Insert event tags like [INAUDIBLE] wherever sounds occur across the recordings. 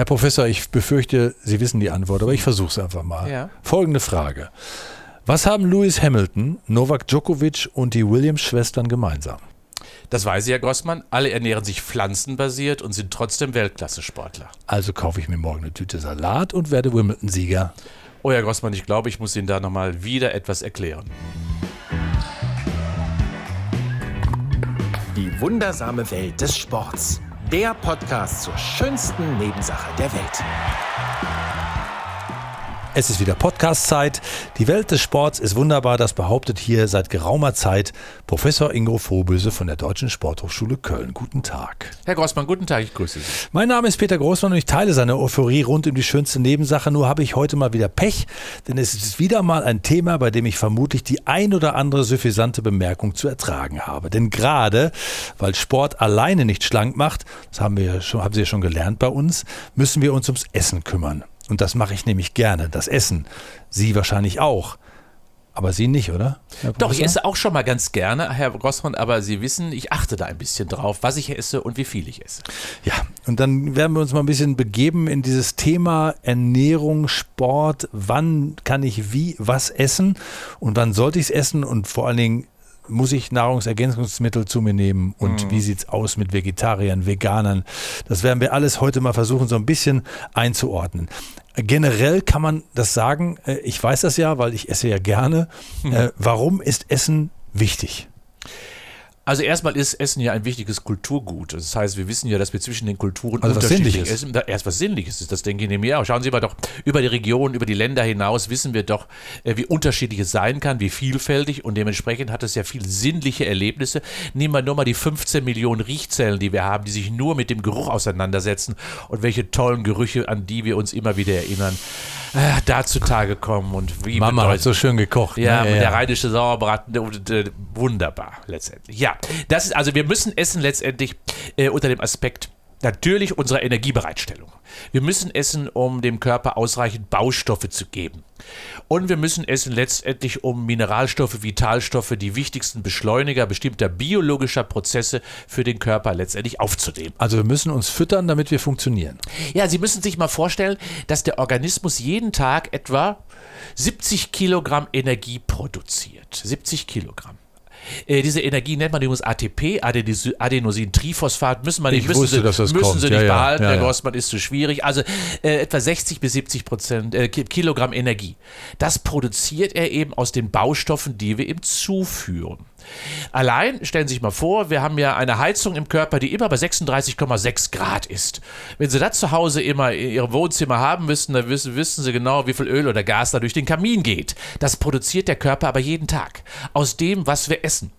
Herr Professor, ich befürchte, Sie wissen die Antwort, aber ich versuche es einfach mal. Ja. Folgende Frage. Was haben Lewis Hamilton, Novak Djokovic und die Williams-Schwestern gemeinsam? Das weiß ich, Herr Grossmann. Alle ernähren sich pflanzenbasiert und sind trotzdem Weltklasse-Sportler. Also kaufe ich mir morgen eine Tüte Salat und werde Wimbledon-Sieger. Oh, Herr Grossmann, ich glaube, ich muss Ihnen da nochmal wieder etwas erklären. Die wundersame Welt des Sports. Der Podcast zur schönsten Nebensache der Welt. Es ist wieder Podcast-Zeit. Die Welt des Sports ist wunderbar. Das behauptet hier seit geraumer Zeit Professor Ingo Vorböse von der Deutschen Sporthochschule Köln. Guten Tag. Herr Grossmann, guten Tag, ich grüße Sie. Mein Name ist Peter Großmann und ich teile seine Euphorie rund um die schönste Nebensache. Nur habe ich heute mal wieder Pech, denn es ist wieder mal ein Thema, bei dem ich vermutlich die ein oder andere suffisante Bemerkung zu ertragen habe. Denn gerade, weil Sport alleine nicht schlank macht, das haben wir schon, haben Sie ja schon gelernt bei uns, müssen wir uns ums Essen kümmern. Und das mache ich nämlich gerne, das Essen. Sie wahrscheinlich auch. Aber Sie nicht, oder? Doch, ich esse auch schon mal ganz gerne, Herr Grossmann, aber Sie wissen, ich achte da ein bisschen drauf, was ich esse und wie viel ich esse. Ja, und dann werden wir uns mal ein bisschen begeben in dieses Thema Ernährung, Sport. Wann kann ich wie was essen und wann sollte ich es essen und vor allen Dingen muss ich Nahrungsergänzungsmittel zu mir nehmen und wie sieht's aus mit Vegetariern, Veganern? Das werden wir alles heute mal versuchen, so ein bisschen einzuordnen. Generell kann man das sagen, äh, ich weiß das ja, weil ich esse ja gerne. Äh, Warum ist Essen wichtig? Also erstmal ist Essen ja ein wichtiges Kulturgut. Das heißt, wir wissen ja, dass wir zwischen den Kulturen Also was unterschiedlich Sinnliches. essen. Erst was Sinnliches ist, das denke ich mir auch. Schauen Sie mal doch, über die Region, über die Länder hinaus wissen wir doch, äh, wie unterschiedlich es sein kann, wie vielfältig und dementsprechend hat es ja viel sinnliche Erlebnisse. Nehmen wir nur mal die 15 Millionen Riechzellen, die wir haben, die sich nur mit dem Geruch auseinandersetzen und welche tollen Gerüche, an die wir uns immer wieder erinnern, äh, da zutage kommen und wie Mama hat so schön gekocht. ja, ne? der rheinische Sauerbraten, äh, wunderbar letztendlich. Ja, das ist also wir müssen essen letztendlich äh, unter dem Aspekt natürlich unserer Energiebereitstellung. Wir müssen essen, um dem Körper ausreichend Baustoffe zu geben. Und wir müssen essen letztendlich, um Mineralstoffe, Vitalstoffe, die wichtigsten Beschleuniger bestimmter biologischer Prozesse für den Körper letztendlich aufzunehmen. Also wir müssen uns füttern, damit wir funktionieren. Ja, Sie müssen sich mal vorstellen, dass der Organismus jeden Tag etwa 70 Kilogramm Energie produziert. 70 Kilogramm. Äh, diese Energie nennt man übrigens ATP, Adenos- Adenosintriphosphat. Müssen, wir nicht, Ich müssen wusste, Sie, das müssen kommt. Sie nicht ja, behalten, ja, Herr ja. Grossmann ist zu schwierig. Also äh, etwa 60 bis 70 Prozent äh, Ki- Kilogramm Energie. Das produziert er eben aus den Baustoffen, die wir ihm zuführen. Allein, stellen Sie sich mal vor, wir haben ja eine Heizung im Körper, die immer bei 36,6 Grad ist. Wenn Sie das zu Hause immer in Ihrem Wohnzimmer haben müssen, dann wissen, wissen Sie genau, wie viel Öl oder Gas da durch den Kamin geht. Das produziert der Körper aber jeden Tag. Aus dem, was wir essen.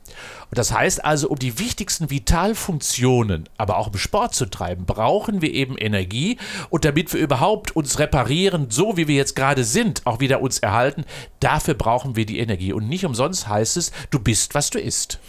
Und das heißt also, um die wichtigsten Vitalfunktionen, aber auch im Sport zu treiben, brauchen wir eben Energie. Und damit wir überhaupt uns reparieren, so wie wir jetzt gerade sind, auch wieder uns erhalten, dafür brauchen wir die Energie. Und nicht umsonst heißt es, du bist, was du isst.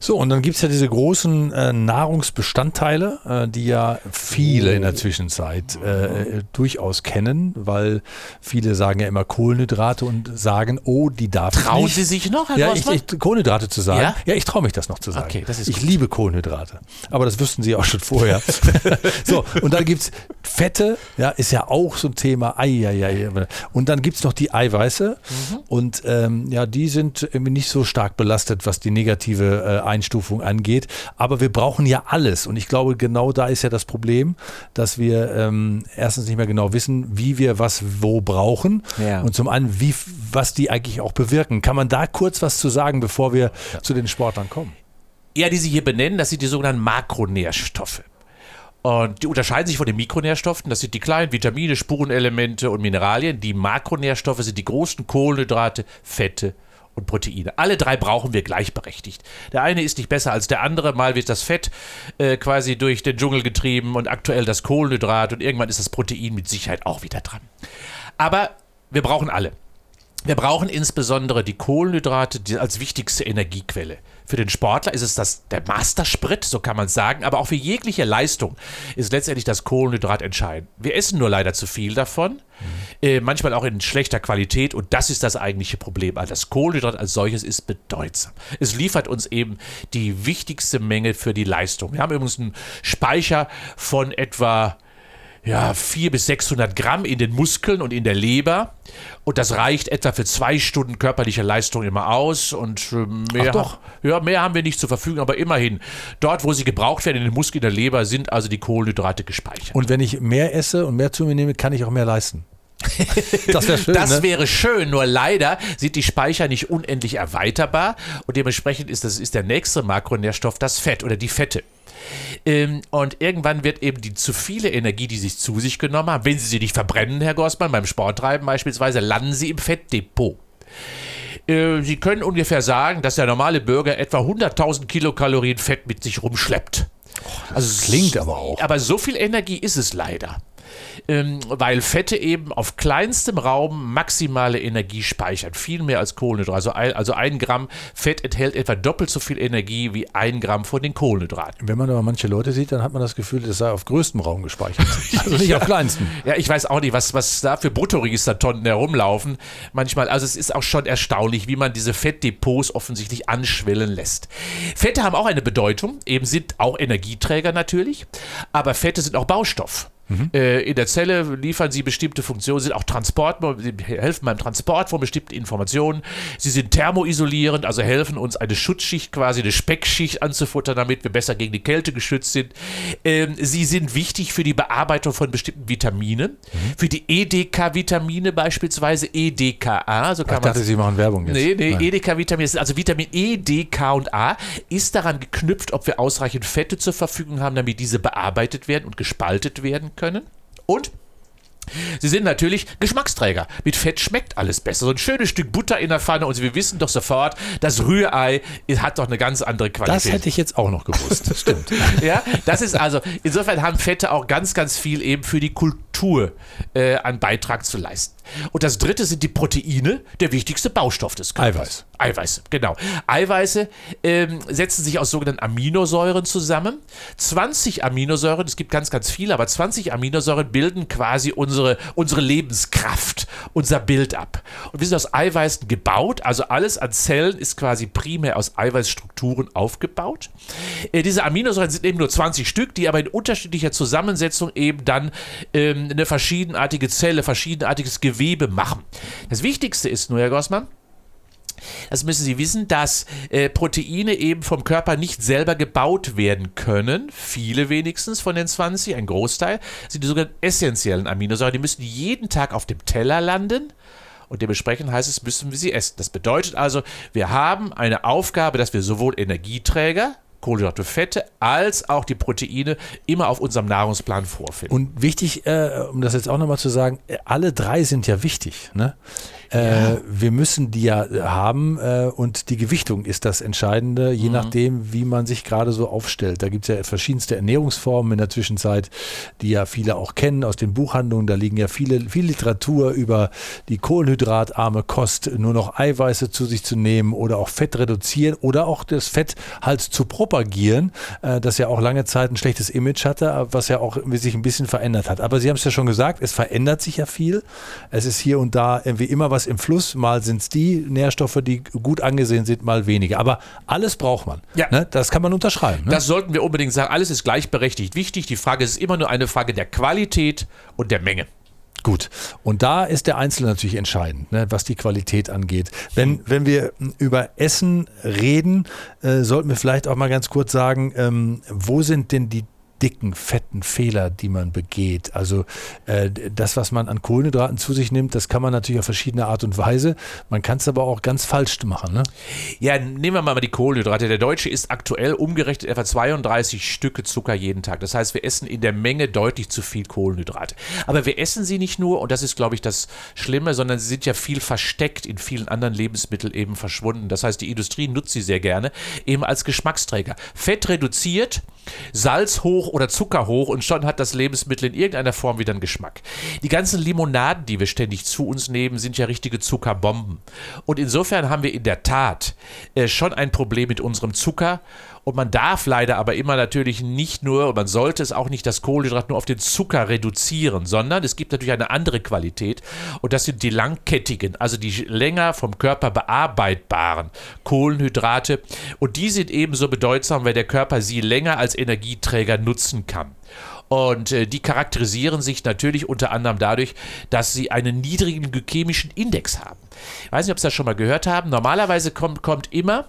So, und dann gibt es ja diese großen äh, Nahrungsbestandteile, äh, die ja viele in der Zwischenzeit äh, durchaus kennen, weil viele sagen ja immer Kohlenhydrate und sagen, oh, die darf Trauen nicht. Sie sich noch, Herr ja, ich, ich, Kohlenhydrate zu sagen. Ja? Ja, ich traue mich das noch zu sagen. Okay, das ist ich gut. liebe Kohlenhydrate. Aber das wüssten Sie auch schon vorher. [LAUGHS] so, und dann gibt es Fette, ja, ist ja auch so ein Thema. Ei, ei, ei. Und dann gibt es noch die Eiweiße. Mhm. Und ähm, ja, die sind irgendwie nicht so stark belastet, was die negative äh, Einstufung angeht. Aber wir brauchen ja alles. Und ich glaube, genau da ist ja das Problem, dass wir ähm, erstens nicht mehr genau wissen, wie wir was wo brauchen. Ja. Und zum anderen, wie, was die eigentlich auch bewirken. Kann man da kurz was zu sagen, bevor wir zu den Sportlern kommen? Ja, die Sie hier benennen, das sind die sogenannten Makronährstoffe. Und die unterscheiden sich von den Mikronährstoffen. Das sind die kleinen Vitamine, Spurenelemente und Mineralien. Die Makronährstoffe sind die großen Kohlenhydrate, Fette und Proteine. Alle drei brauchen wir gleichberechtigt. Der eine ist nicht besser als der andere. Mal wird das Fett äh, quasi durch den Dschungel getrieben und aktuell das Kohlenhydrat und irgendwann ist das Protein mit Sicherheit auch wieder dran. Aber wir brauchen alle. Wir brauchen insbesondere die Kohlenhydrate als wichtigste Energiequelle. Für den Sportler ist es das, der Mastersprit, so kann man sagen, aber auch für jegliche Leistung ist letztendlich das Kohlenhydrat entscheidend. Wir essen nur leider zu viel davon, äh, manchmal auch in schlechter Qualität und das ist das eigentliche Problem. Also das Kohlenhydrat als solches ist bedeutsam. Es liefert uns eben die wichtigste Menge für die Leistung. Wir haben übrigens einen Speicher von etwa ja, 400 bis 600 Gramm in den Muskeln und in der Leber. Und das reicht etwa für zwei Stunden körperliche Leistung immer aus. Und äh, mehr, Ach doch. Ja, mehr haben wir nicht zur Verfügung, aber immerhin. Dort, wo sie gebraucht werden, in den Muskeln der Leber, sind also die Kohlenhydrate gespeichert. Und wenn ich mehr esse und mehr zu mir nehme, kann ich auch mehr leisten. [LAUGHS] das wäre schön. Das ne? wäre schön, nur leider sind die Speicher nicht unendlich erweiterbar und dementsprechend ist, das, ist der nächste Makronährstoff das Fett oder die Fette. Ähm, und irgendwann wird eben die zu viele Energie, die sie zu sich genommen haben, wenn sie sie nicht verbrennen, Herr Gossmann, beim Sporttreiben beispielsweise, landen sie im Fettdepot. Äh, Sie können ungefähr sagen, dass der normale Bürger etwa 100.000 Kilokalorien Fett mit sich rumschleppt. Also klingt aber auch. Aber so viel Energie ist es leider. Ähm, weil Fette eben auf kleinstem Raum maximale Energie speichern. Viel mehr als Kohlenhydrate. Also ein, also ein Gramm Fett enthält etwa doppelt so viel Energie wie ein Gramm von den Kohlenhydraten. Wenn man aber manche Leute sieht, dann hat man das Gefühl, das sei auf größtem Raum gespeichert. Also nicht auf kleinstem. [LAUGHS] Ja, ich weiß auch nicht, was, was da für Bruttoregistertonnen herumlaufen. Manchmal, also es ist auch schon erstaunlich, wie man diese Fettdepots offensichtlich anschwellen lässt. Fette haben auch eine Bedeutung, eben sind auch Energieträger natürlich, aber Fette sind auch Baustoff. Äh, in der Zelle liefern sie bestimmte Funktionen, sind auch Transport, sie helfen beim Transport von bestimmten Informationen. Sie sind thermoisolierend, also helfen uns eine Schutzschicht, quasi eine Speckschicht anzufuttern, damit wir besser gegen die Kälte geschützt sind. Ähm, sie sind wichtig für die Bearbeitung von bestimmten Vitaminen, für die EDK-Vitamine beispielsweise, EDKA, so kann Ich man dachte, Sie machen Werbung jetzt. Nee, nee, Nein. EDK-Vitamin, also Vitamin E, D, K und A, ist daran geknüpft, ob wir ausreichend Fette zur Verfügung haben, damit diese bearbeitet werden und gespaltet werden können. Und Sie sind natürlich Geschmacksträger. Mit Fett schmeckt alles besser. So ein schönes Stück Butter in der Pfanne und wir wissen doch sofort, das Rührei hat doch eine ganz andere Qualität. Das hätte ich jetzt auch noch gewusst. Das stimmt. [LAUGHS] ja, das ist also, insofern haben Fette auch ganz, ganz viel eben für die Kultur äh, an Beitrag zu leisten. Und das dritte sind die Proteine, der wichtigste Baustoff des Körpers. Eiweiß. Eiweiße, genau. Eiweiße ähm, setzen sich aus sogenannten Aminosäuren zusammen. 20 Aminosäuren, es gibt ganz, ganz viele, aber 20 Aminosäuren bilden quasi unsere, unsere Lebenskraft, unser Bild ab. Und wir sind aus Eiweißen gebaut, also alles an Zellen ist quasi primär aus Eiweißstrukturen aufgebaut. Äh, diese Aminosäuren sind eben nur 20 Stück, die aber in unterschiedlicher Zusammensetzung eben dann ähm, eine verschiedenartige Zelle, verschiedenartiges Gewebe machen. Das Wichtigste ist nur, Herr Gossmann, das müssen Sie wissen, dass äh, Proteine eben vom Körper nicht selber gebaut werden können. Viele wenigstens von den 20, ein Großteil, sind die sogenannten essentiellen Aminosäuren. Die müssen jeden Tag auf dem Teller landen. Und dementsprechend heißt es, müssen wir sie essen. Das bedeutet also, wir haben eine Aufgabe, dass wir sowohl Energieträger, Kohlenhydrate, Fette, als auch die Proteine immer auf unserem Nahrungsplan vorfinden. Und wichtig, äh, um das jetzt auch nochmal zu sagen, äh, alle drei sind ja wichtig. Ne? Äh, wir müssen die ja haben äh, und die Gewichtung ist das Entscheidende, je nachdem, wie man sich gerade so aufstellt. Da gibt es ja verschiedenste Ernährungsformen in der Zwischenzeit, die ja viele auch kennen aus den Buchhandlungen. Da liegen ja viele, viel Literatur über die kohlenhydratarme Kost, nur noch Eiweiße zu sich zu nehmen oder auch Fett reduzieren oder auch das Fett halt zu propagieren, äh, das ja auch lange Zeit ein schlechtes Image hatte, was ja auch sich ein bisschen verändert hat. Aber Sie haben es ja schon gesagt, es verändert sich ja viel. Es ist hier und da irgendwie immer was im Fluss. Mal sind es die Nährstoffe, die gut angesehen sind, mal weniger. Aber alles braucht man. Ja. Ne? Das kann man unterschreiben. Ne? Das sollten wir unbedingt sagen. Alles ist gleichberechtigt wichtig. Die Frage ist immer nur eine Frage der Qualität und der Menge. Gut. Und da ist der Einzelne natürlich entscheidend, ne, was die Qualität angeht. Wenn, wenn wir über Essen reden, äh, sollten wir vielleicht auch mal ganz kurz sagen, ähm, wo sind denn die dicken, fetten Fehler, die man begeht. Also äh, das, was man an Kohlenhydraten zu sich nimmt, das kann man natürlich auf verschiedene Art und Weise. Man kann es aber auch ganz falsch machen. Ne? Ja, nehmen wir mal die Kohlenhydrate. Der Deutsche isst aktuell umgerechnet etwa 32 Stücke Zucker jeden Tag. Das heißt, wir essen in der Menge deutlich zu viel Kohlenhydrate. Aber wir essen sie nicht nur, und das ist, glaube ich, das Schlimme, sondern sie sind ja viel versteckt in vielen anderen Lebensmitteln eben verschwunden. Das heißt, die Industrie nutzt sie sehr gerne eben als Geschmacksträger. Fett reduziert, Salz hoch oder Zucker hoch und schon hat das Lebensmittel in irgendeiner Form wieder einen Geschmack. Die ganzen Limonaden, die wir ständig zu uns nehmen, sind ja richtige Zuckerbomben. Und insofern haben wir in der Tat äh, schon ein Problem mit unserem Zucker. Und man darf leider aber immer natürlich nicht nur, man sollte es auch nicht das Kohlenhydrat nur auf den Zucker reduzieren, sondern es gibt natürlich eine andere Qualität und das sind die langkettigen, also die länger vom Körper bearbeitbaren Kohlenhydrate. Und die sind ebenso bedeutsam, weil der Körper sie länger als Energieträger nutzen kann. Und äh, die charakterisieren sich natürlich unter anderem dadurch, dass sie einen niedrigen glykämischen Index haben. Ich weiß nicht, ob Sie das schon mal gehört haben. Normalerweise kommt, kommt immer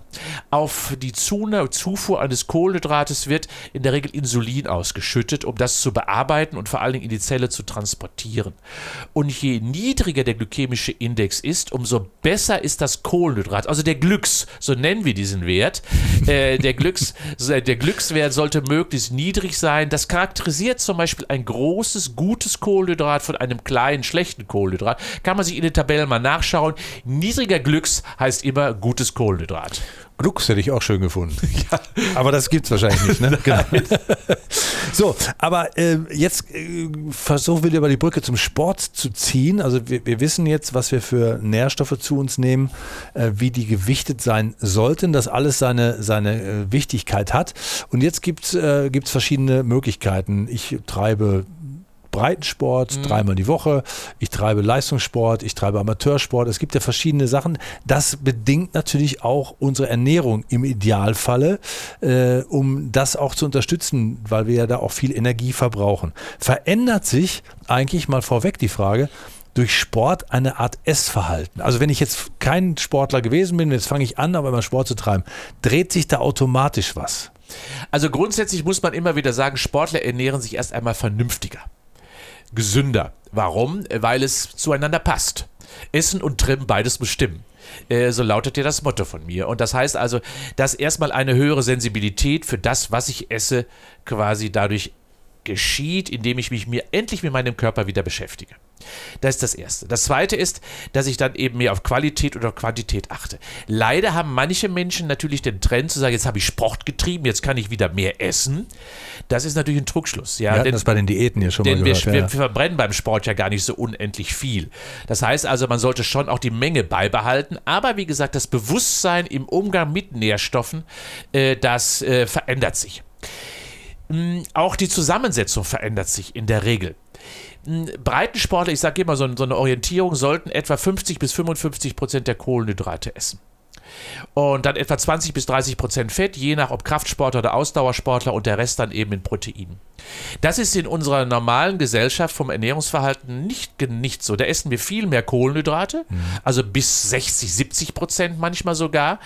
auf die Zufuhr eines Kohlenhydrates wird in der Regel Insulin ausgeschüttet, um das zu bearbeiten und vor allen Dingen in die Zelle zu transportieren. Und je niedriger der glykämische Index ist, umso besser ist das Kohlenhydrat. Also der Glücks, so nennen wir diesen Wert. [LAUGHS] Äh, der, Glücks, der Glückswert sollte möglichst niedrig sein. Das charakterisiert zum Beispiel ein großes, gutes Kohlenhydrat von einem kleinen, schlechten Kohlenhydrat. Kann man sich in den Tabellen mal nachschauen. Niedriger Glücks heißt immer gutes Kohlenhydrat. Glücks hätte ich auch schön gefunden. [LAUGHS] Ja. Aber das gibt es wahrscheinlich nicht. Ne? [LAUGHS] Genau. so, aber äh, jetzt äh, versuchen wir über die Brücke zum Sport zu ziehen. Also wir, wir wissen jetzt, was wir für Nährstoffe zu uns nehmen, äh, wie die gewichtet sein sollten, dass alles seine, seine äh, Wichtigkeit hat. Und jetzt gibt es äh, verschiedene Möglichkeiten. Ich treibe Breitensport, mhm. dreimal die Woche. Ich treibe Leistungssport, ich treibe Amateursport. Es gibt ja verschiedene Sachen. Das bedingt natürlich auch unsere Ernährung im Idealfalle, äh, um das auch zu unterstützen, weil wir ja da auch viel Energie verbrauchen. Verändert sich eigentlich mal vorweg die Frage, durch Sport eine Art Essverhalten. Also wenn ich jetzt kein Sportler gewesen bin, jetzt fange ich an, aber immer Sport zu treiben, dreht sich da automatisch was? Also grundsätzlich muss man immer wieder sagen, Sportler ernähren sich erst einmal vernünftiger gesünder. Warum? Weil es zueinander passt. Essen und Trimmen beides bestimmen. Äh, so lautet ja das Motto von mir. Und das heißt also, dass erstmal eine höhere Sensibilität für das, was ich esse, quasi dadurch geschieht, indem ich mich mir endlich mit meinem Körper wieder beschäftige. Das ist das Erste. Das Zweite ist, dass ich dann eben mehr auf Qualität oder Quantität achte. Leider haben manche Menschen natürlich den Trend zu sagen, jetzt habe ich Sport getrieben, jetzt kann ich wieder mehr essen. Das ist natürlich ein Trugschluss. Ja, wir denn, das bei den Diäten ja schon mal gehört. Wir, ja. wir verbrennen beim Sport ja gar nicht so unendlich viel. Das heißt also, man sollte schon auch die Menge beibehalten. Aber wie gesagt, das Bewusstsein im Umgang mit Nährstoffen, äh, das äh, verändert sich. Hm, auch die Zusammensetzung verändert sich in der Regel. Breitensportler, ich sage immer, so, eine Orientierung, sollten etwa 50 bis 55 Prozent der Kohlenhydrate essen und dann etwa 20 bis 30 Prozent Fett, je nach ob Kraftsportler oder Ausdauersportler und der Rest dann eben in Proteinen. Das ist in unserer normalen Gesellschaft vom Ernährungsverhalten nicht, nicht so. Da essen wir viel mehr Kohlenhydrate, mhm. also bis 60, 70 Prozent manchmal sogar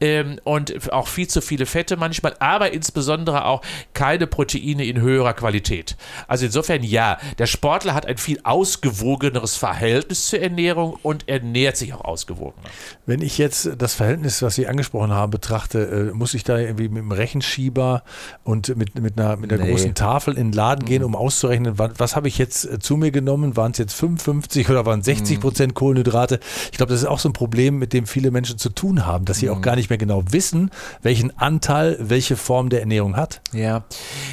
ähm, und auch viel zu viele Fette manchmal, aber insbesondere auch keine Proteine in höherer Qualität. Also insofern ja, der Sportler hat ein viel ausgewogeneres Verhältnis zur Ernährung und ernährt sich auch ausgewogener. Wenn ich jetzt das Verhältnis, was Sie angesprochen haben, betrachte, äh, muss ich da irgendwie mit dem Rechenschieber und mit, mit einer, mit einer nee. großen Tafel Tafel in den Laden gehen, mhm. um auszurechnen, was, was habe ich jetzt äh, zu mir genommen? Waren es jetzt 55 oder waren 60 mhm. Prozent Kohlenhydrate? Ich glaube, das ist auch so ein Problem, mit dem viele Menschen zu tun haben, dass sie auch mhm. gar nicht mehr genau wissen, welchen Anteil welche Form der Ernährung hat. Ja,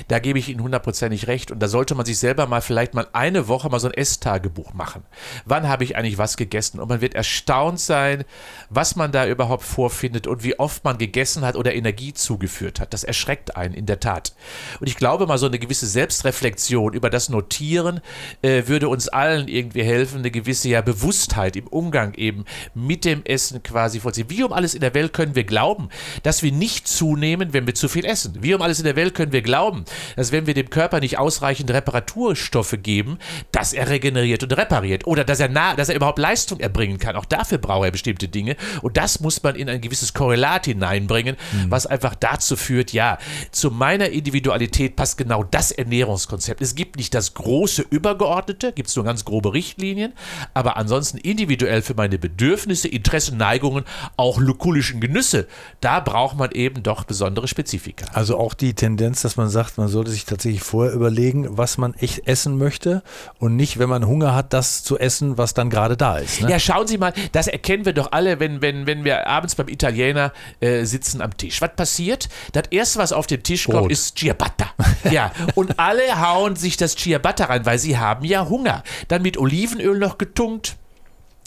da gebe ich Ihnen hundertprozentig recht. Und da sollte man sich selber mal vielleicht mal eine Woche mal so ein Esstagebuch machen. Wann habe ich eigentlich was gegessen? Und man wird erstaunt sein, was man da überhaupt vorfindet und wie oft man gegessen hat oder Energie zugeführt hat. Das erschreckt einen in der Tat. Und ich glaube mal so eine gewisse Selbstreflexion über das Notieren äh, würde uns allen irgendwie helfen, eine gewisse ja, Bewusstheit im Umgang eben mit dem Essen quasi vorziehen. Wie um alles in der Welt können wir glauben, dass wir nicht zunehmen, wenn wir zu viel essen? Wie um alles in der Welt können wir glauben, dass wenn wir dem Körper nicht ausreichend Reparaturstoffe geben, dass er regeneriert und repariert oder dass er, nah, dass er überhaupt Leistung erbringen kann? Auch dafür braucht er bestimmte Dinge und das muss man in ein gewisses Korrelat hineinbringen, mhm. was einfach dazu führt, ja, zu meiner Individualität passt genau das Ernährungskonzept. Es gibt nicht das große übergeordnete, gibt es nur ganz grobe Richtlinien, aber ansonsten individuell für meine Bedürfnisse, Interessen, Neigungen, auch lukulischen Genüsse, da braucht man eben doch besondere Spezifika. Also auch die Tendenz, dass man sagt, man sollte sich tatsächlich vorher überlegen, was man echt essen möchte und nicht, wenn man Hunger hat, das zu essen, was dann gerade da ist. Ne? Ja, schauen Sie mal, das erkennen wir doch alle, wenn, wenn, wenn wir abends beim Italiener äh, sitzen am Tisch. Was passiert? Das erste, was auf den Tisch Brot. kommt, ist Ciabatta. [LAUGHS] Ja, und alle hauen sich das Ciabatta rein, weil sie haben ja Hunger. Dann mit Olivenöl noch getunkt.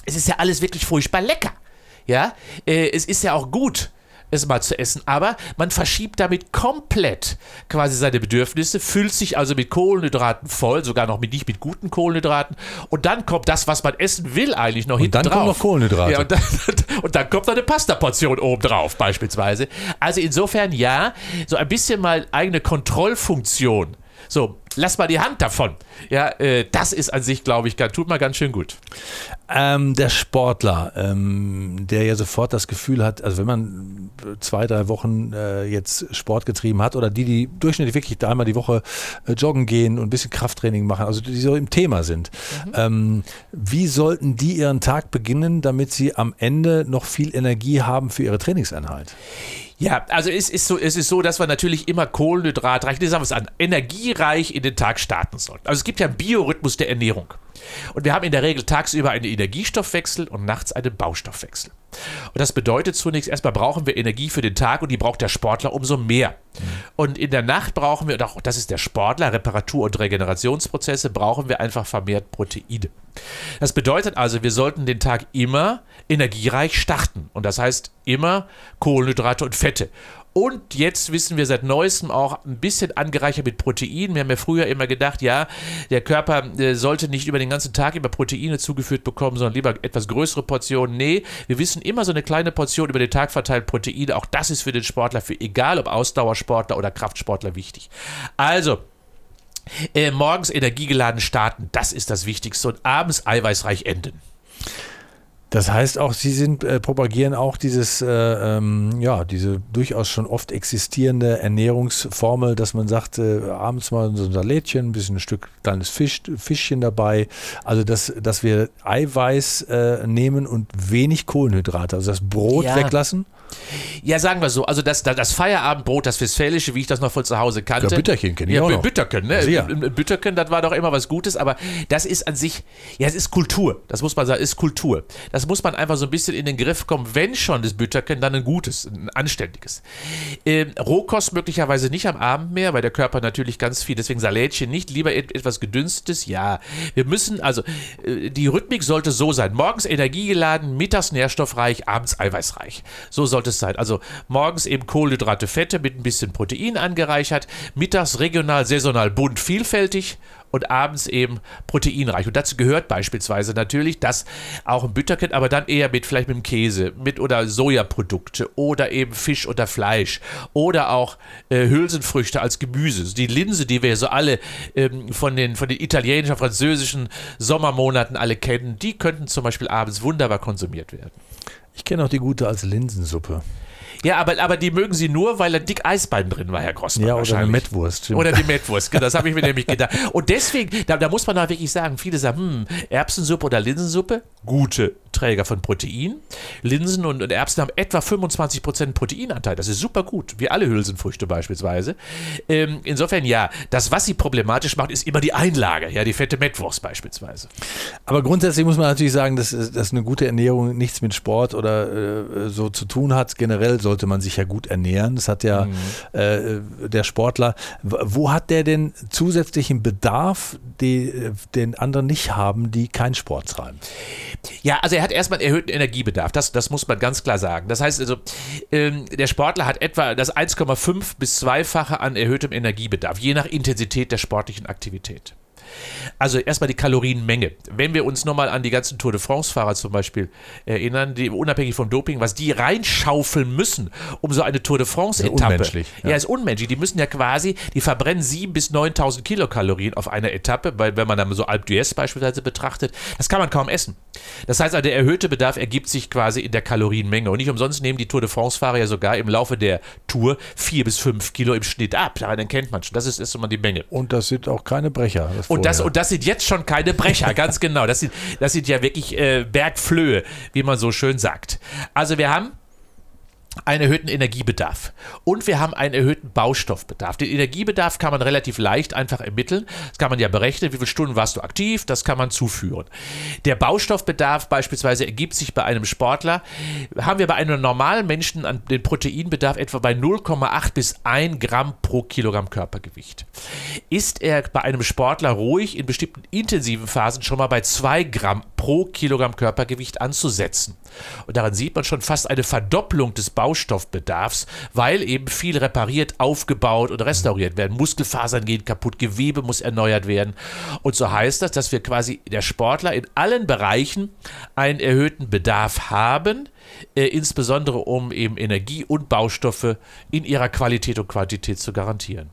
Es ist ja alles wirklich furchtbar lecker. Ja, äh, es ist ja auch gut es mal zu essen. Aber man verschiebt damit komplett quasi seine Bedürfnisse, füllt sich also mit Kohlenhydraten voll, sogar noch mit nicht mit guten Kohlenhydraten. Und dann kommt das, was man essen will, eigentlich noch hinten drauf. Und dann kommt noch Kohlenhydrate. Ja, und, dann, [LAUGHS] und dann kommt noch eine Pasta-Portion oben drauf, beispielsweise. Also insofern ja, so ein bisschen mal eigene Kontrollfunktion so, lass mal die Hand davon. Ja, äh, das ist an sich, glaube ich, tut mal ganz schön gut. Ähm, der Sportler, ähm, der ja sofort das Gefühl hat, also wenn man zwei, drei Wochen äh, jetzt Sport getrieben hat oder die, die durchschnittlich wirklich dreimal die Woche äh, joggen gehen und ein bisschen Krafttraining machen, also die so im Thema sind, mhm. ähm, wie sollten die ihren Tag beginnen, damit sie am Ende noch viel Energie haben für ihre Trainingseinheit? Ja, also es ist so, es ist so, dass wir natürlich immer kohlenhydratreich, sagen wir es an, energiereich in den Tag starten sollten. Also es gibt ja einen Biorhythmus der Ernährung. Und wir haben in der Regel tagsüber einen Energiestoffwechsel und nachts einen Baustoffwechsel. Und das bedeutet zunächst erstmal brauchen wir Energie für den Tag und die braucht der Sportler umso mehr. Und in der Nacht brauchen wir, und auch das ist der Sportler, Reparatur- und Regenerationsprozesse, brauchen wir einfach vermehrt Proteine. Das bedeutet also, wir sollten den Tag immer energiereich starten. Und das heißt immer Kohlenhydrate und Fette. Und jetzt wissen wir seit neuestem auch ein bisschen angereichert mit Proteinen. Wir haben ja früher immer gedacht, ja, der Körper äh, sollte nicht über den ganzen Tag immer Proteine zugeführt bekommen, sondern lieber etwas größere Portionen. Nee, wir wissen immer so eine kleine Portion über den Tag verteilt Proteine. Auch das ist für den Sportler, für egal ob Ausdauersportler oder Kraftsportler wichtig. Also, äh, morgens energiegeladen starten, das ist das Wichtigste und abends eiweißreich enden. Das heißt auch, Sie sind, äh, propagieren auch dieses, äh, ähm, ja, diese durchaus schon oft existierende Ernährungsformel, dass man sagt, äh, abends mal so ein Salätchen, ein bisschen ein Stück kleines Fisch, Fischchen dabei. Also, dass, dass wir Eiweiß äh, nehmen und wenig Kohlenhydrate, also das Brot ja. weglassen. Ja, sagen wir so. Also das, das Feierabendbrot, das Westfälische, wie ich das noch von zu Hause kannte. Ja, Bütterchen kenne ich ja, auch noch. Bütterchen, ne? Ja. Bütterchen, das war doch immer was Gutes, aber das ist an sich, ja, es ist Kultur. Das muss man sagen, ist Kultur. Das muss man einfach so ein bisschen in den Griff kommen. Wenn schon das Bütterchen, dann ein gutes, ein anständiges. Ähm, Rohkost möglicherweise nicht am Abend mehr, weil der Körper natürlich ganz viel, deswegen Salätchen nicht, lieber etwas gedünstetes, ja. Wir müssen, also äh, die Rhythmik sollte so sein. Morgens energiegeladen, mittags nährstoffreich, abends eiweißreich. So sollte es sein. Also morgens eben Kohlenhydrate, Fette mit ein bisschen Protein angereichert, mittags regional, saisonal, bunt, vielfältig und abends eben proteinreich. Und dazu gehört beispielsweise natürlich das auch ein Bütterchen, aber dann eher mit vielleicht mit dem Käse, mit oder Sojaprodukte oder eben Fisch oder Fleisch oder auch äh, Hülsenfrüchte als Gemüse. Die Linse, die wir so alle ähm, von, den, von den italienischen, französischen Sommermonaten alle kennen, die könnten zum Beispiel abends wunderbar konsumiert werden. Ich kenne auch die gute als Linsensuppe. Ja, aber, aber die mögen sie nur, weil ein dick Eisbein drin war, Herr Grossmann. Ja, oder eine Mettwurst. Oder die Mettwurst, genau, das habe ich mir nämlich gedacht. Und deswegen, da, da muss man da wirklich sagen, viele sagen, hm, Erbsensuppe oder Linsensuppe, gute Träger von Protein. Linsen und, und Erbsen haben etwa 25% Proteinanteil. Das ist super gut, wie alle Hülsenfrüchte beispielsweise. Ähm, insofern ja, das, was sie problematisch macht, ist immer die Einlage, ja, die fette Mettwurst beispielsweise. Aber grundsätzlich muss man natürlich sagen, dass, dass eine gute Ernährung nichts mit Sport oder äh, so zu tun hat. Generell sollte man sich ja gut ernähren. Das hat ja mhm. äh, der Sportler. Wo hat der denn zusätzlichen Bedarf, die, den anderen nicht haben, die keinen Sport treiben? Ja, also er hat erstmal einen erhöhten Energiebedarf. Das, das muss man ganz klar sagen. Das heißt also, ähm, der Sportler hat etwa das 1,5 bis 2-fache an erhöhtem Energiebedarf, je nach Intensität der sportlichen Aktivität. Also erstmal die Kalorienmenge. Wenn wir uns nochmal an die ganzen Tour de France-Fahrer zum Beispiel erinnern, die unabhängig vom Doping, was die reinschaufeln müssen, um so eine Tour de France-Etappe. Unmenschlich. Ja. ja, ist unmenschlich. Die müssen ja quasi, die verbrennen 7.000 bis 9.000 Kilokalorien auf einer Etappe, weil wenn man dann so Alpe d'Huez beispielsweise betrachtet, das kann man kaum essen. Das heißt also, der erhöhte Bedarf ergibt sich quasi in der Kalorienmenge. Und nicht umsonst nehmen die Tour de France-Fahrer ja sogar im Laufe der Tour 4 bis 5 Kilo im Schnitt ab. Daran kennt man schon. Das ist erstmal die Menge. Und das sind auch keine Brecher. Und das, und das sind jetzt schon keine Brecher, [LAUGHS] ganz genau. Das sind, das sind ja wirklich äh, Bergflöhe, wie man so schön sagt. Also wir haben einen erhöhten Energiebedarf und wir haben einen erhöhten Baustoffbedarf. Den Energiebedarf kann man relativ leicht einfach ermitteln. Das kann man ja berechnen, wie viele Stunden warst du aktiv, das kann man zuführen. Der Baustoffbedarf beispielsweise ergibt sich bei einem Sportler, haben wir bei einem normalen Menschen den Proteinbedarf etwa bei 0,8 bis 1 Gramm pro Kilogramm Körpergewicht. Ist er bei einem Sportler ruhig in bestimmten intensiven Phasen schon mal bei 2 Gramm pro Kilogramm Körpergewicht anzusetzen. Und daran sieht man schon fast eine Verdopplung des Baustoffbedarfs weil eben viel repariert, aufgebaut und restauriert werden. Muskelfasern gehen kaputt, Gewebe muss erneuert werden. Und so heißt das, dass wir quasi der Sportler in allen Bereichen einen erhöhten Bedarf haben, äh, insbesondere um eben Energie und Baustoffe in ihrer Qualität und Quantität zu garantieren.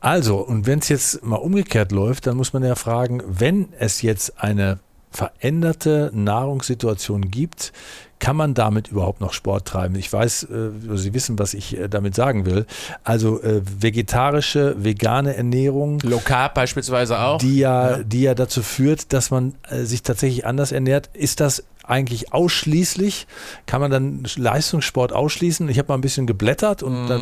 Also, und wenn es jetzt mal umgekehrt läuft, dann muss man ja fragen, wenn es jetzt eine veränderte Nahrungssituation gibt, kann man damit überhaupt noch Sport treiben? Ich weiß, äh, Sie wissen, was ich äh, damit sagen will. Also äh, vegetarische, vegane Ernährung. Low Carb beispielsweise auch. Die ja, ja, die ja dazu führt, dass man sich tatsächlich anders ernährt. Ist das eigentlich ausschließlich, kann man dann Leistungssport ausschließen. Ich habe mal ein bisschen geblättert und mhm. dann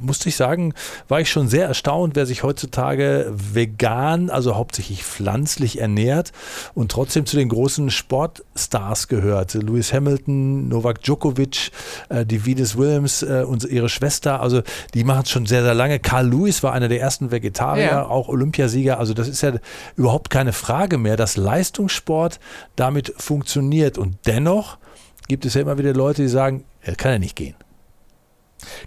musste ich sagen, war ich schon sehr erstaunt, wer sich heutzutage vegan, also hauptsächlich pflanzlich ernährt und trotzdem zu den großen Sportstars gehört. Lewis Hamilton, Novak Djokovic, äh, die Venus Williams äh, und ihre Schwester, also die machen es schon sehr, sehr lange. Carl Lewis war einer der ersten Vegetarier, ja. auch Olympiasieger. Also das ist ja überhaupt keine Frage mehr, dass Leistungssport damit funktioniert. Und dennoch gibt es ja immer wieder Leute, die sagen, er kann ja nicht gehen.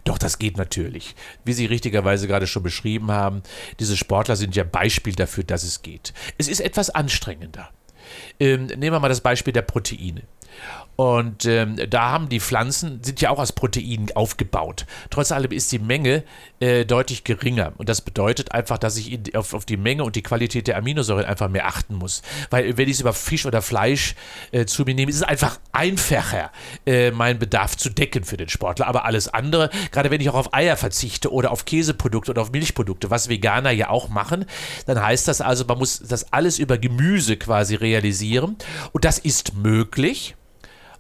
Doch, das geht natürlich. Wie Sie richtigerweise gerade schon beschrieben haben, diese Sportler sind ja Beispiel dafür, dass es geht. Es ist etwas anstrengender. Ähm, nehmen wir mal das Beispiel der Proteine. Und ähm, da haben die Pflanzen, sind ja auch aus Proteinen aufgebaut. Trotz allem ist die Menge äh, deutlich geringer. Und das bedeutet einfach, dass ich in, auf, auf, die Menge und die Qualität der Aminosäuren einfach mehr achten muss. Weil wenn ich es über Fisch oder Fleisch äh, zu mir nehme, ist es einfach einfacher, äh, meinen Bedarf zu decken für den Sportler. Aber alles andere, gerade wenn ich auch auf Eier verzichte oder auf Käseprodukte oder auf Milchprodukte, was Veganer ja auch machen, dann heißt das also, man muss das alles über Gemüse quasi realisieren. Und das ist möglich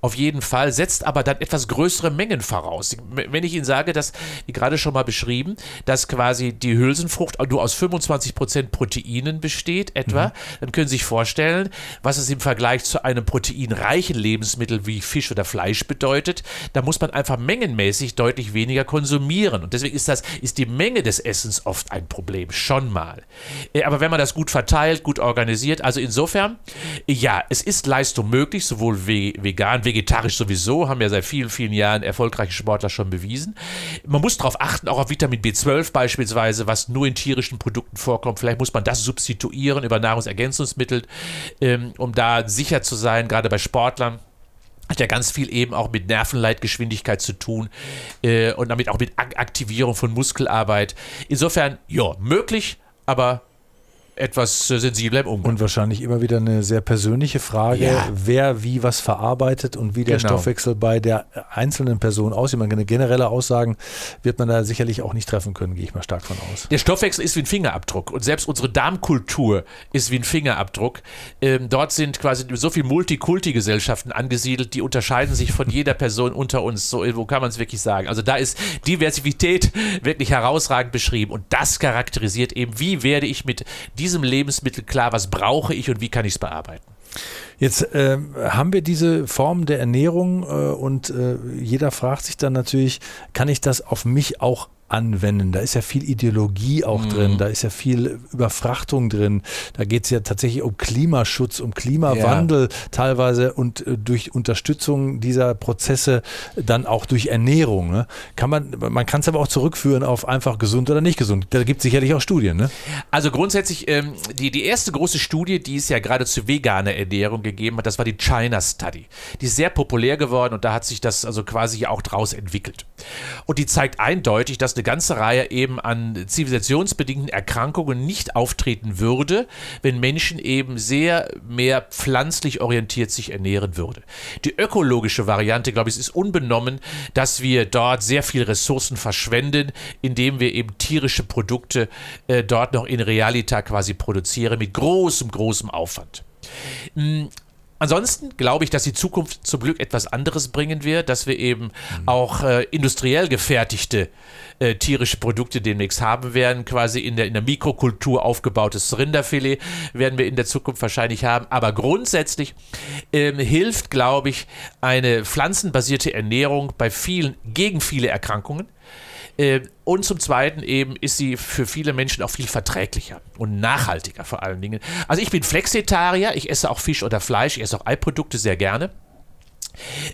auf jeden Fall, setzt aber dann etwas größere Mengen voraus. Wenn ich Ihnen sage, dass, wie gerade schon mal beschrieben, dass quasi die Hülsenfrucht nur aus 25% Proteinen besteht, etwa, mhm. dann können Sie sich vorstellen, was es im Vergleich zu einem proteinreichen Lebensmittel wie Fisch oder Fleisch bedeutet. Da muss man einfach mengenmäßig deutlich weniger konsumieren. Und deswegen ist das, ist die Menge des Essens oft ein Problem, schon mal. Äh, aber wenn man das gut verteilt, gut organisiert, also insofern, ja, es ist Leistung möglich, sowohl vegan, vegetarisch sowieso, haben ja seit vielen, vielen Jahren erfolgreiche Sportler schon bewiesen. Man muss darauf achten, auch auf Vitamin B12 beispielsweise, was nur in tierischen Produkten vorkommt. Vielleicht muss man das substituieren über Nahrungsergänzungsmittel, ähm, um da sicher zu sein, gerade bei Sportlern hat ja ganz viel eben auch mit Nervenleitgeschwindigkeit zu tun äh, und damit auch mit Aktivierung von Muskelarbeit. Insofern, ja, möglich, aber etwas sensibler im Umgang. Und wahrscheinlich immer wieder eine sehr persönliche Frage, ja. wer wie was verarbeitet und wie der genau. Stoffwechsel bei der einzelnen Person aussieht. Man kann generelle Aussagen wird man da sicherlich auch nicht treffen können, gehe ich mal stark von aus. Der Stoffwechsel ist wie ein Fingerabdruck und selbst unsere Darmkultur ist wie ein Fingerabdruck. Ähm, dort sind quasi so viele Multikulti-Gesellschaften angesiedelt, die unterscheiden sich von jeder Person unter uns. So, wo kann man es wirklich sagen? Also da ist Diversität wirklich herausragend beschrieben und das charakterisiert eben, wie werde ich mit diesem Lebensmittel klar, was brauche ich und wie kann ich es bearbeiten. Jetzt äh, haben wir diese Form der Ernährung äh, und äh, jeder fragt sich dann natürlich, kann ich das auf mich auch anwenden. Da ist ja viel Ideologie auch mhm. drin, da ist ja viel Überfrachtung drin. Da geht es ja tatsächlich um Klimaschutz, um Klimawandel ja. teilweise und äh, durch Unterstützung dieser Prozesse dann auch durch Ernährung. Ne? Kann man man kann es aber auch zurückführen auf einfach gesund oder nicht gesund. Da gibt es sicherlich auch Studien. Ne? Also grundsätzlich, ähm, die, die erste große Studie, die es ja gerade zu veganer Ernährung gegeben hat, das war die China Study. Die ist sehr populär geworden und da hat sich das also quasi auch draus entwickelt. Und die zeigt eindeutig, dass eine eine ganze Reihe eben an zivilisationsbedingten Erkrankungen nicht auftreten würde, wenn Menschen eben sehr mehr pflanzlich orientiert sich ernähren würde. Die ökologische Variante, glaube ich, ist unbenommen, dass wir dort sehr viel Ressourcen verschwenden, indem wir eben tierische Produkte äh, dort noch in Realita quasi produzieren mit großem, großem Aufwand. Ansonsten glaube ich, dass die Zukunft zum Glück etwas anderes bringen wird, dass wir eben mhm. auch äh, industriell gefertigte äh, tierische Produkte demnächst haben werden. Quasi in der, in der Mikrokultur aufgebautes Rinderfilet werden wir in der Zukunft wahrscheinlich haben. Aber grundsätzlich ähm, hilft, glaube ich, eine pflanzenbasierte Ernährung bei vielen, gegen viele Erkrankungen. Äh, und zum Zweiten eben ist sie für viele Menschen auch viel verträglicher und nachhaltiger vor allen Dingen. Also ich bin Flexitarier, ich esse auch Fisch oder Fleisch, ich esse auch Eiprodukte sehr gerne.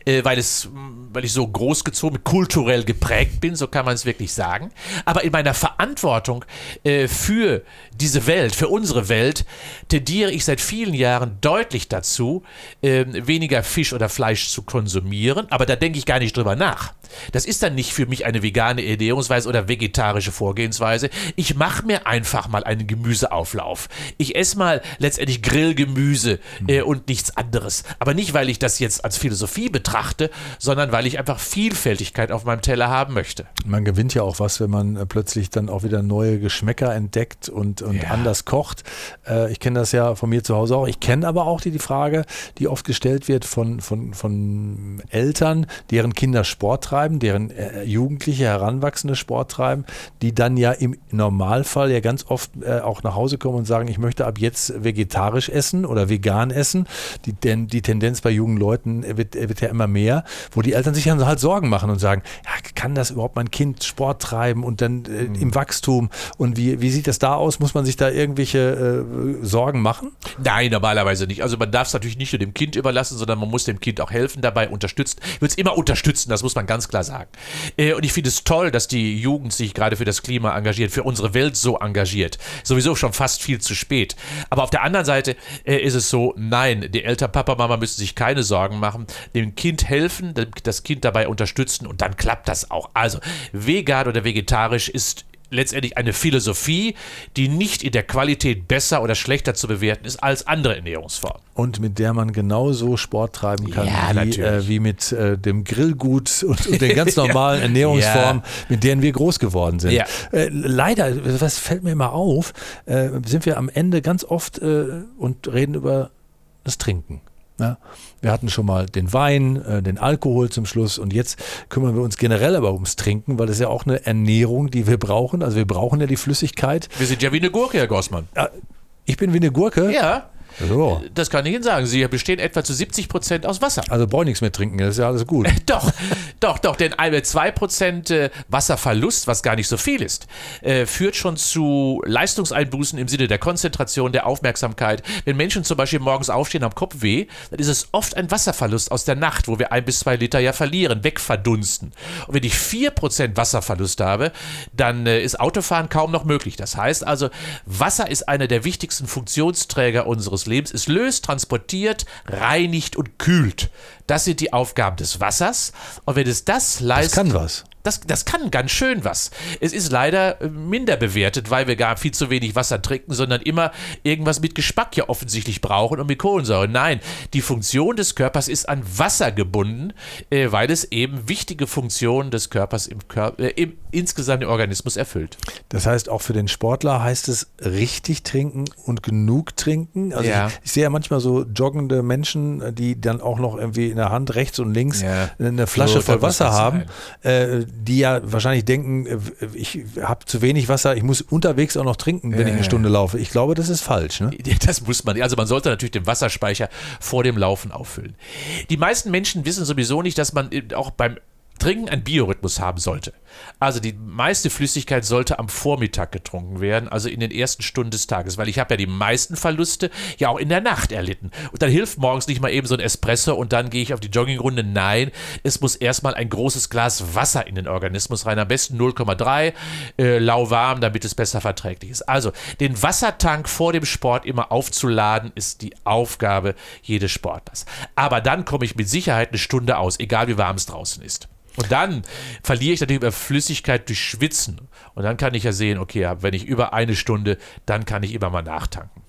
Äh, weil es, weil ich so großgezogen, kulturell geprägt bin, so kann man es wirklich sagen. Aber in meiner Verantwortung äh, für diese Welt, für unsere Welt, tendiere ich seit vielen Jahren deutlich dazu, äh, weniger Fisch oder Fleisch zu konsumieren. Aber da denke ich gar nicht drüber nach. Das ist dann nicht für mich eine vegane Ernährungsweise oder vegetarische Vorgehensweise. Ich mache mir einfach mal einen Gemüseauflauf. Ich esse mal letztendlich Grillgemüse äh, und nichts anderes. Aber nicht, weil ich das jetzt als Philosophie betrachte, sondern weil ich einfach Vielfältigkeit auf meinem Teller haben möchte. Man gewinnt ja auch was, wenn man äh, plötzlich dann auch wieder neue Geschmäcker entdeckt und, und Ja. anders kocht. Äh, ich kenne das ja von mir zu Hause auch. Ich kenne aber auch die, die Frage, die oft gestellt wird von, von, von Eltern, deren Kinder Sport treiben, deren äh, Jugendliche, Heranwachsende Sport treiben, die dann ja im Normalfall ja ganz oft auch nach Hause kommen und sagen, ich möchte ab jetzt vegetarisch essen oder vegan essen. Die, denn die Tendenz bei jungen Leuten wird, wird ja immer mehr, wo die Eltern sich dann halt Sorgen machen und sagen, ja, kann das überhaupt mein Kind Sport treiben und dann äh, im Wachstum und wie, wie sieht das da aus? Muss man sich da irgendwelche äh, Sorgen machen? Nein, normalerweise nicht. Also man darf es natürlich nicht nur dem Kind überlassen, sondern man muss dem Kind auch helfen dabei, unterstützen. Ich würde es immer unterstützen, das muss man ganz klar sagen. Äh, und ich finde es toll, dass die Jugend sich gerade für das Klima engagiert, für unsere Welt so engagiert. Sowieso schon fast viel zu spät. Aber auf der anderen Seite äh, ist es so, nein, die Eltern, Papa, Mama müssen sich keine Sorgen machen, dem Kind helfen, das Kind dabei unterstützen und dann klappt das auch. Also vegan oder vegetarisch ist letztendlich eine Philosophie, die nicht in der Qualität besser oder schlechter zu bewerten ist als andere Ernährungsformen. Und mit der man genauso Sport treiben kann, Ja, wie, äh, wie mit äh, dem Grillgut [LAUGHS] und, und den ganz [LAUGHS] normalen Ernährungsformen, mit deren wir groß geworden sind. Ja. Äh, leider, was fällt mir immer auf, äh, sind wir am Ende ganz oft äh, und reden über das Trinken. Ja, wir hatten schon mal den Wein, äh, den Alkohol zum Schluss und jetzt kümmern wir uns generell aber ums Trinken, weil das ist ja auch eine Ernährung, die wir brauchen. Also wir brauchen ja die Flüssigkeit. Wir sind ja wie eine Gurke, Herr Gossmann. Ja, ich bin wie eine Gurke. Ja, So. das kann ich Ihnen sagen. Sie bestehen etwa zu 70 Prozent aus Wasser. Also brauche ich nichts mehr trinken, das ist ja alles gut. [LAUGHS] Doch, doch, doch, denn ein 2% äh, Wasserverlust, was gar nicht so viel ist, äh, führt schon zu Leistungseinbußen im Sinne der Konzentration, der Aufmerksamkeit. Wenn Menschen zum Beispiel morgens aufstehen, haben Kopfweh, dann ist es oft ein Wasserverlust aus der Nacht, wo wir ein bis zwei Liter ja verlieren, wegverdunsten. Und wenn ich 4% Wasserverlust habe, dann äh, ist Autofahren kaum noch möglich. Das heißt also, Wasser ist einer der wichtigsten Funktionsträger unseres Lebens. Es löst, transportiert, reinigt und kühlt. Das sind die Aufgaben des Wassers. Und wenn es das Das leistet. kann was. Das, das kann ganz schön was. Es ist leider äh, minder bewertet, weil wir gar viel zu wenig Wasser trinken, sondern immer irgendwas mit Geschmack ja offensichtlich brauchen und mit Kohlensäure. Nein, die Funktion des Körpers ist an Wasser gebunden, äh, weil es eben wichtige Funktionen des Körpers im, Körper, äh, im insgesamt im Organismus erfüllt. Das heißt, auch für den Sportler heißt es richtig trinken und genug trinken. Also Ja. ich, ich sehe ja manchmal so joggende Menschen, die dann auch noch irgendwie in der Hand rechts und links Ja. eine Flasche So, voll Wasser haben, äh, die ja wahrscheinlich denken, äh, ich habe zu wenig Wasser, ich muss unterwegs auch noch trinken, wenn ich eine Stunde laufe. Ich glaube, das ist falsch. Ne? [LAUGHS] Das muss man. Also man sollte natürlich den Wasserspeicher vor dem Laufen auffüllen. Die meisten Menschen wissen sowieso nicht, dass man äh, auch beim Trinken einen Biorhythmus haben sollte. Also die meiste Flüssigkeit sollte am Vormittag getrunken werden, also in den ersten Stunden des Tages, weil ich habe ja die meisten Verluste ja auch in der Nacht erlitten. Und dann hilft morgens nicht mal eben so ein Espresso und dann gehe ich auf die Joggingrunde. Nein, es muss erstmal ein großes Glas Wasser in den Organismus rein, am besten 0,3 äh, lauwarm, damit es besser verträglich ist. Also den Wassertank vor dem Sport immer aufzuladen, ist die Aufgabe jedes Sportlers. Aber dann komme ich mit Sicherheit eine Stunde aus, egal wie warm es draußen ist. Und dann verliere ich natürlich über Flüssigkeit durch Schwitzen. Und dann kann ich ja sehen, okay, wenn ich über eine Stunde, dann kann ich immer mal nachtanken.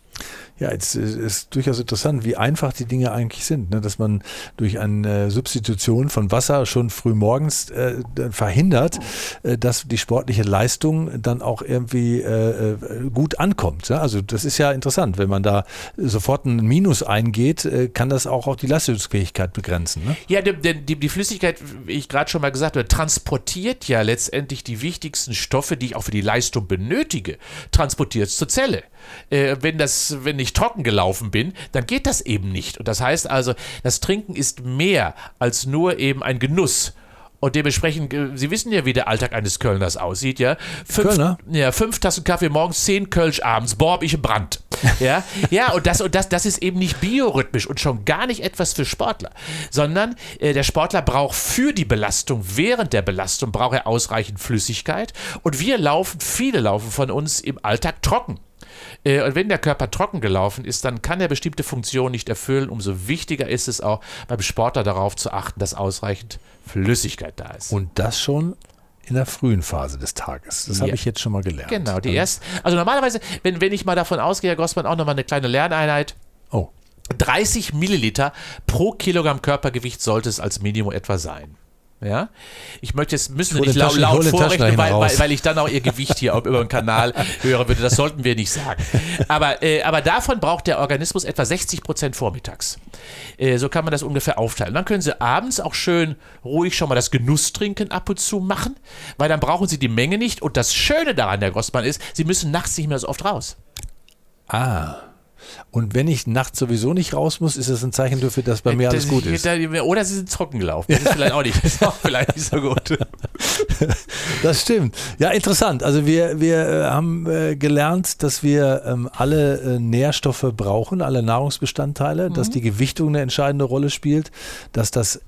Ja, es ist, durchaus interessant, wie einfach die Dinge eigentlich sind, ne? dass man durch eine Substitution von Wasser schon früh morgens äh, verhindert, äh, dass die sportliche Leistung dann auch irgendwie äh, äh, gut ankommt. Ja? Also das ist ja interessant, wenn man da sofort ein Minus eingeht, äh, kann das auch, auch die Leistungsfähigkeit begrenzen. Ne? Ja, denn die, die Flüssigkeit, wie ich gerade schon mal gesagt habe, transportiert ja letztendlich die wichtigsten Stoffe, die ich auch für die Leistung benötige, transportiert zur Zelle. Äh, wenn, das, wenn ich trocken gelaufen bin, dann geht das eben nicht. Und das heißt also, das Trinken ist mehr als nur eben ein Genuss. Und dementsprechend, äh, Sie wissen ja, wie der Alltag eines Kölners aussieht, ja. Fünf, Kölner? Ja, fünf Tassen Kaffee morgens, zehn Kölsch abends. Boah, hab ich einen Brand. [LAUGHS] Ja, ja und, das, und das, das ist eben nicht biorhythmisch und schon gar nicht etwas für Sportler, sondern äh, der Sportler braucht für die Belastung, während der Belastung, braucht er ausreichend Flüssigkeit. Und wir laufen, viele laufen von uns im Alltag trocken. Äh, Und wenn der Körper trocken gelaufen ist, dann kann er bestimmte Funktionen nicht erfüllen. Umso wichtiger ist es auch beim Sportler darauf zu achten, dass ausreichend Flüssigkeit da ist. Und das schon in der frühen Phase des Tages. Das habe Ja. ich jetzt schon mal gelernt. Genau, die erst. Also normalerweise, wenn, wenn ich mal davon ausgehe, Herr Gossmann, auch nochmal eine kleine Lerneinheit. Oh, 30 Milliliter pro Kilogramm Körpergewicht sollte es als Minimum etwa sein. Ja, ich möchte jetzt müssen Sie nicht laut, Taschen- laut vorrechnen, weil, weil, weil ich dann auch Ihr Gewicht hier [LAUGHS] über den Kanal hören würde. Das sollten wir nicht sagen. Aber, äh, aber davon braucht der Organismus etwa 60 Prozent vormittags. Äh, so kann man das ungefähr aufteilen. Dann können Sie abends auch schön ruhig schon mal das Genusstrinken ab und zu machen, weil dann brauchen Sie die Menge nicht. Und das Schöne daran, Herr Grossmann, ist, Sie müssen nachts nicht mehr so oft raus. ah. Und wenn ich nachts sowieso nicht raus muss, ist das ein Zeichen dafür, dass bei mir alles Das- gut ist. Oder sie sind trocken gelaufen. Das ist vielleicht auch nicht, [LAUGHS] ist auch vielleicht nicht so gut. [LAUGHS] Das stimmt. Ja, interessant. Also wir, wir äh, haben äh, gelernt, dass wir ähm, alle äh, Nährstoffe brauchen, alle Nahrungsbestandteile, Mhm. dass die Gewichtung eine entscheidende Rolle spielt, dass das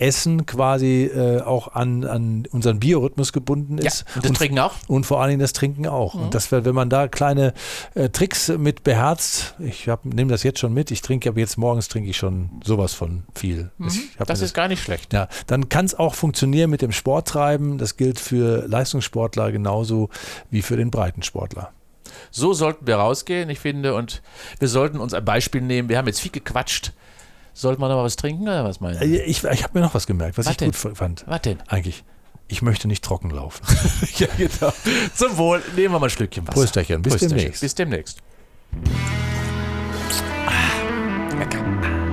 Essen quasi äh, auch an, an unseren Biorhythmus gebunden Ja, ist. und das Trinken auch. Und vor allen Dingen das Trinken auch. Und das, wenn man da kleine äh, Tricks mit beherzt, ich nehme das jetzt schon mit, ich trinke aber jetzt morgens trinke ich schon sowas von viel. Mhm. Das ist gar nicht schlecht. ja, dann kann es auch funktionieren mit dem Sporttreiben. Das gilt für Leistungssportler genauso wie für den Breitensportler. So sollten wir rausgehen, ich finde, und wir sollten uns ein Beispiel nehmen. Wir haben jetzt viel gequatscht. Wir noch mal was trinken oder was meinen Sie? Äh, Ich, ich habe mir noch was gemerkt, was, Was ich denn? gut fand. Was denn? Eigentlich. Ich möchte nicht trocken laufen. [LAUGHS] ja, genau. Zum Wohl. Nehmen wir mal ein Stückchen Wasser. Prösterchen. Bis Prösterchen. demnächst. Bis demnächst. Ah, lecker.